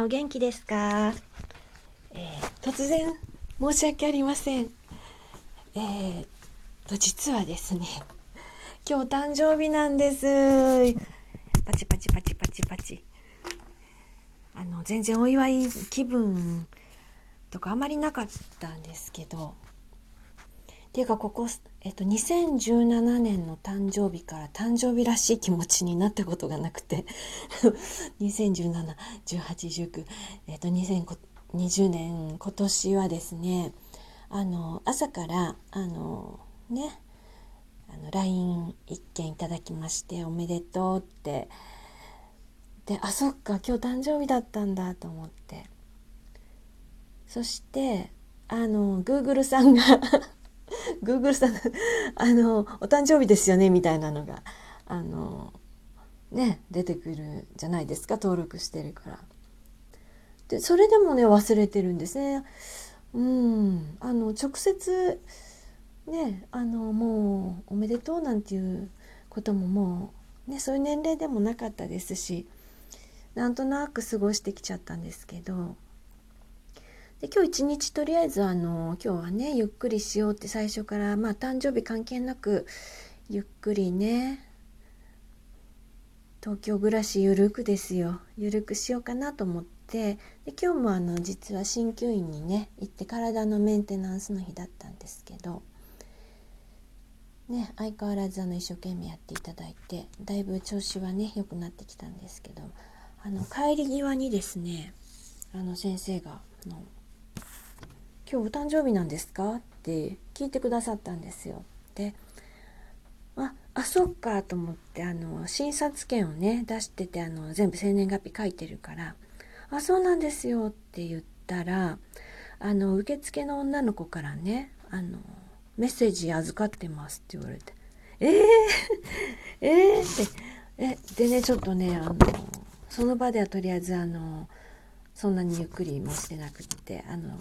んお元気ですか、えー、突然申し訳ありません。えー、と、実はですね、今日誕生日なんです。パチパチパチパチパチ。あの、全然お祝い気分とかあまりなかったんですけど、っていうかここ、えっと、2017年の誕生日から誕生日らしい気持ちになったことがなくて。20171819えっと2020年今年はですねあの朝からあのねあの LINE 一件いただきまして「おめでとう」って。であそっか今日誕生日だったんだと思って。そしてあの Google さんが Google さん あのお誕生日ですよねみたいなのがあのね出てくるじゃないですか登録してるから。でそれでもね忘れてるんですね。うんあの直接ねあのもうおめでとうなんていうことももうねそういう年齢でもなかったですしなんとなく過ごしてきちゃったんですけどで今日一日とりあえずあの今日はねゆっくりしようって最初からまあ誕生日関係なくゆっくりね東京暮らしゆるくですよ。ゆるくしようかなと思ってで今日もあの実は鍼灸院にね行って体のメンテナンスの日だったんですけどね相変わらずあの一生懸命やっていただいてだいぶ調子はね良くなってきたんですけどあの帰り際にですねあの先生がの今日お誕生日なんですか?」って聞いてくださったんですよ。でああそっかと思ってあの診察券をね出しててあの全部生年月日書いてるから「あそうなんですよ」って言ったらあの受付の女の子からねあの「メッセージ預かってます」って言われて「えー、えー、ってえでねちょっとねあのその場ではとりあえずあのそんなにゆっくりもしてなくってあの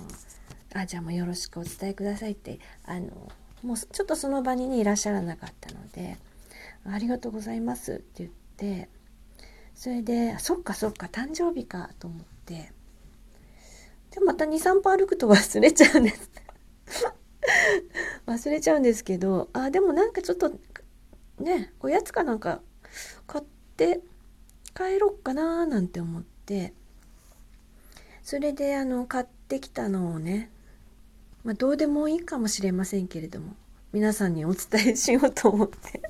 あじゃあもうよろしくお伝えくださいってあのもうちょっとその場にねいらっしゃらなかったので「ありがとうございます」って言ってそれで「そっかそっか誕生日か」と思ってでまた23歩歩くと忘れちゃうんです。忘れちゃうんですけどあでもなんかちょっとねおやつかなんか買って帰ろっかななんて思ってそれであの買ってきたのをねまあ、どうでもいいかもしれませんけれども皆さんにお伝えしようと思って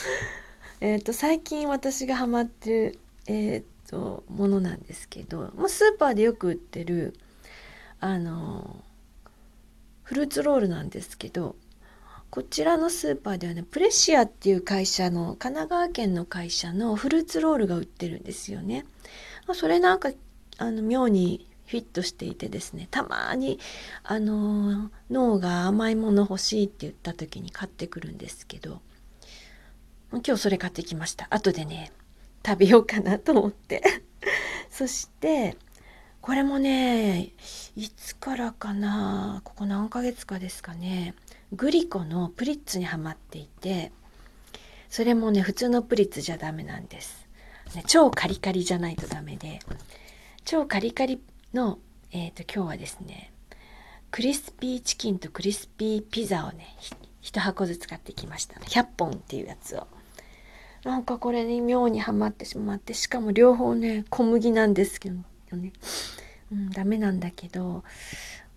えと最近私がハマってる、えーと、ものなんですけどもうスーパーでよく売ってるあのフルーツロールなんですけどこちらのスーパーではねプレシアっていう会社の神奈川県の会社のフルーツロールが売ってるんですよね。それなんかあの妙にフィットしていてですねたまにあの脳が甘いもの欲しいって言った時に買ってくるんですけど今日それ買ってきました。後でね食べようかなと思って。そしてこれもねいつからかなここ何ヶ月かですかねグリコのプリッツにはまっていてそれもね普通のプリッツじゃダメなんです、ね、超カリカリじゃないとダメで超カリカリの、えーと、今日はですねクリスピーチキンとクリスピーピザをね1箱ずつ買ってきました100本っていうやつを。なんかこれに妙にはまってしまってしかも両方ね小麦なんですけどね、うん、ダメなんだけど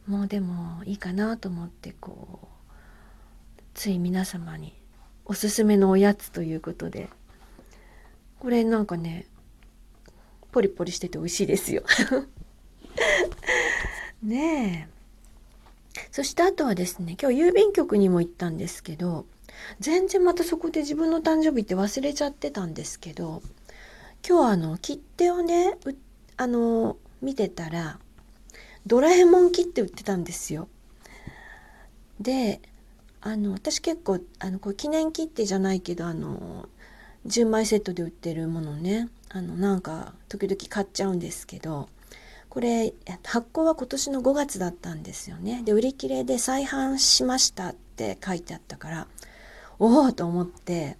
もうでもいいかなと思ってこうつい皆様におすすめのおやつということで。これなんかねポリポリしてて美味しいですよ。ねえ。そしてあとはですね、今日郵便局にも行ったんですけど、全然またそこで自分の誕生日って忘れちゃってたんですけど、今日あの、切手をね、あの、見てたら、ドラえもん切手売ってたんですよ。で、あの、私結構、あの、こう記念切手じゃないけど、あの、10枚セットで売ってるものね、あの、なんか、時々買っちゃうんですけど、これ発行は今年の5月だったんですよね。で売り切れで再販しましたって書いてあったからおおと思って。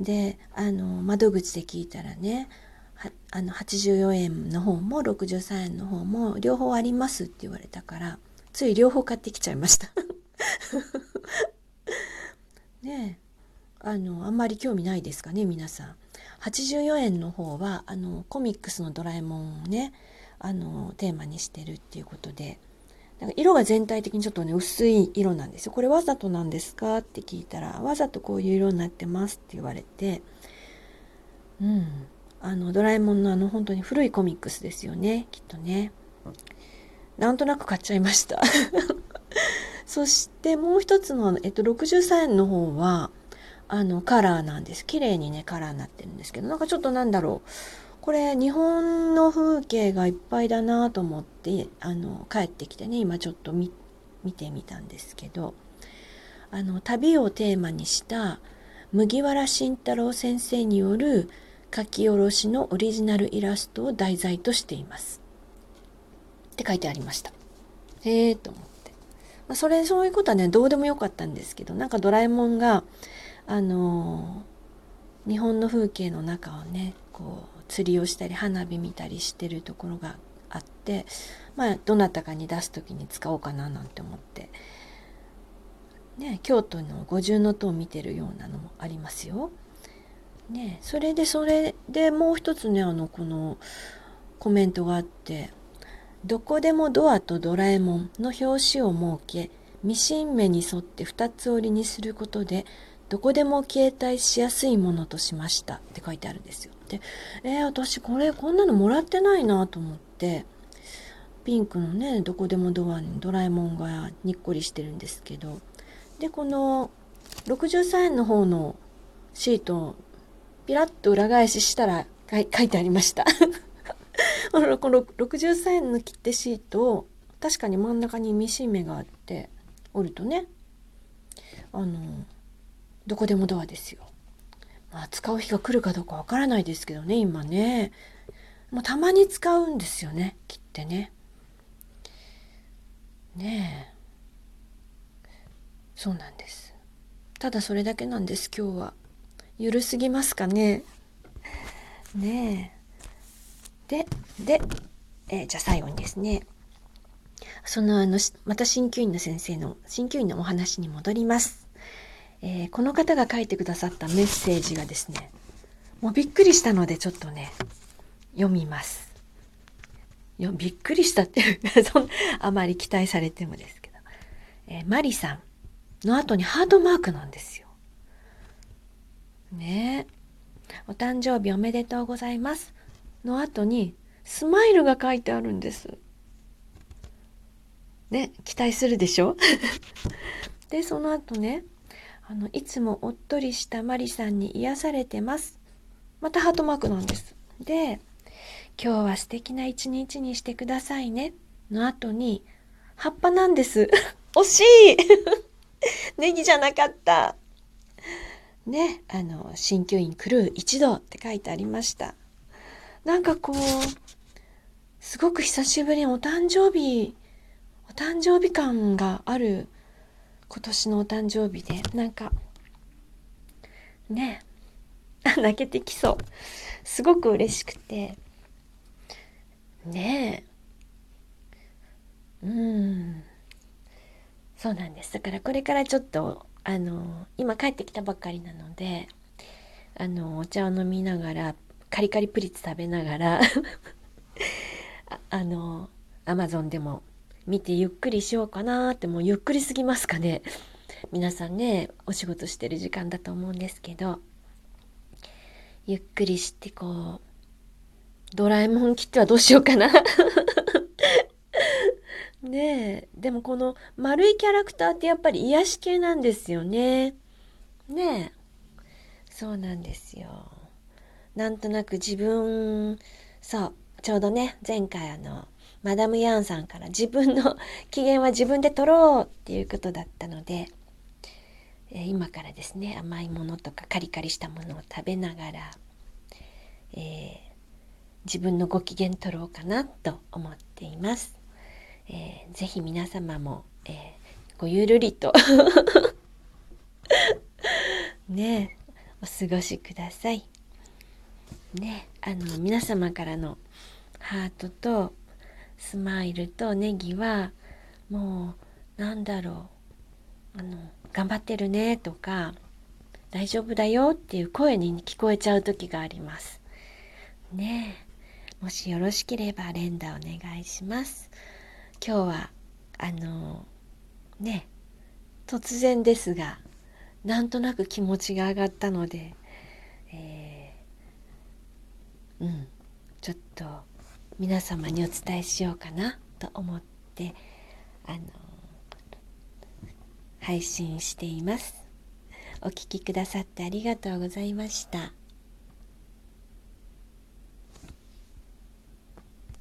であの窓口で聞いたらねあの84円の方も63円の方も両方ありますって言われたからつい両方買ってきちゃいました。ねあのあんまり興味ないですかね皆さん。84円の方はあのコミックスのドラえもんをねあのテーマにしてるっていうことで。なんか色が全体的にちょっとね薄い色なんですよ。これわざとなんですかって聞いたらわざとこういう色になってますって言われて。うん。あのドラえもんのあの本当に古いコミックスですよね。きっとね。なんとなく買っちゃいました。そしてもう一つの、えっと、63円の方はあのカラーなんです。綺麗にねカラーになってるんですけどなんかちょっとなんだろう。これ日本の風景がいっぱいだなと思ってあの帰ってきてね今ちょっと見てみたんですけどあの旅をテーマにした麦わら慎太郎先生による書き下ろしのオリジナルイラストを題材としています。って書いてありました。へえと思って。まあ、それそういうことはねどうでもよかったんですけどなんかドラえもんがあのー、日本の風景の中をねこう釣りをしたり花火見たりしてるところがあってまあどなたかに出す時に使おうかななんて思って。ね、京都の五重塔を見てるようなのもありますよ。ね、それでそれでもう一つねあのこのコメントがあって「どこでもドアとドラえもん」の表紙を設けミシン目に沿って二つ折りにすることでどこでも携帯しやすいものとしましたって書いてあるんですよ。で、えー、私これこんなのもらってないなと思ってピンクのねどこでもドアにドラえもんがにっこりしてるんですけどでこの63円の方のシートをピラッと裏返ししたら書いてありました この63円の切手シートを確かに真ん中にミシン目があって折るとねあのどこでもドアですよ。まあ、使う日が来るかどうかわからないですけどね、今ね。もうたまに使うんですよね、切ってね。ねえ。そうなんです。ただそれだけなんです、今日は。ゆるすぎますかね。ねえ。で、で、えー、じゃあ最後にですね。そのあの、また鍼灸院の先生の、鍼灸院のお話に戻ります。えー、この方が書いてくださったメッセージがですね、もうびっくりしたのでちょっとね、読みます。よびっくりしたって そんあまり期待されてもですけど。えー、マリさんの後にハートマークなんですよ。ねお誕生日おめでとうございます。の後にスマイルが書いてあるんです。ね、期待するでしょ？で、その後ね、あのいつもおっとりしたマリさんに癒されてます。またハートマークなんです。で今日は素敵な一日にしてくださいね。の後に葉っぱなんです。惜しい。ネギじゃなかった。ねあの鍼灸院クルー一度って書いてありました。なんかこうすごく久しぶりにお誕生日お誕生日感がある今年のお誕生日でなんかね 泣けてきそう。すごく嬉しくて。ねえ。うん。そうなんです。だからこれからちょっとあの今帰ってきたばっかりなのであのお茶を飲みながらカリカリプリッツ食べながら ああのアマゾンでも見てゆっくりしようかなってもうゆっくりすぎますかね。皆さんねお仕事してる時間だと思うんですけどゆっくりしてこうドラえもん切ってはどうしようかな。ねえでもこの丸いキャラクターってやっぱり癒し系なんですよね。ねえそうなんですよ。なんとなく自分そうちょうどね前回あのマダム・ヤンさんから自分の 機嫌は自分で取ろうっていうことだったので、えー、今からですね甘いものとかカリカリしたものを食べながら、えー、自分のご機嫌取ろうかなと思っています。えー、ぜひ皆様も、えー、ごゆるりと ねお過ごしください。ねあの皆様からのハートとスマイルとネギはもうなんだろうあの頑張ってるねとか大丈夫だよっていう声に聞こえちゃう時があります。ねえもしよろしければ連打お願いします。今日はあのね突然ですがなんとなく気持ちが上がったので、えー、うんちょっと皆様にお伝えしようかなと思ってあの配信しています。お聴きくださってありがとうございました。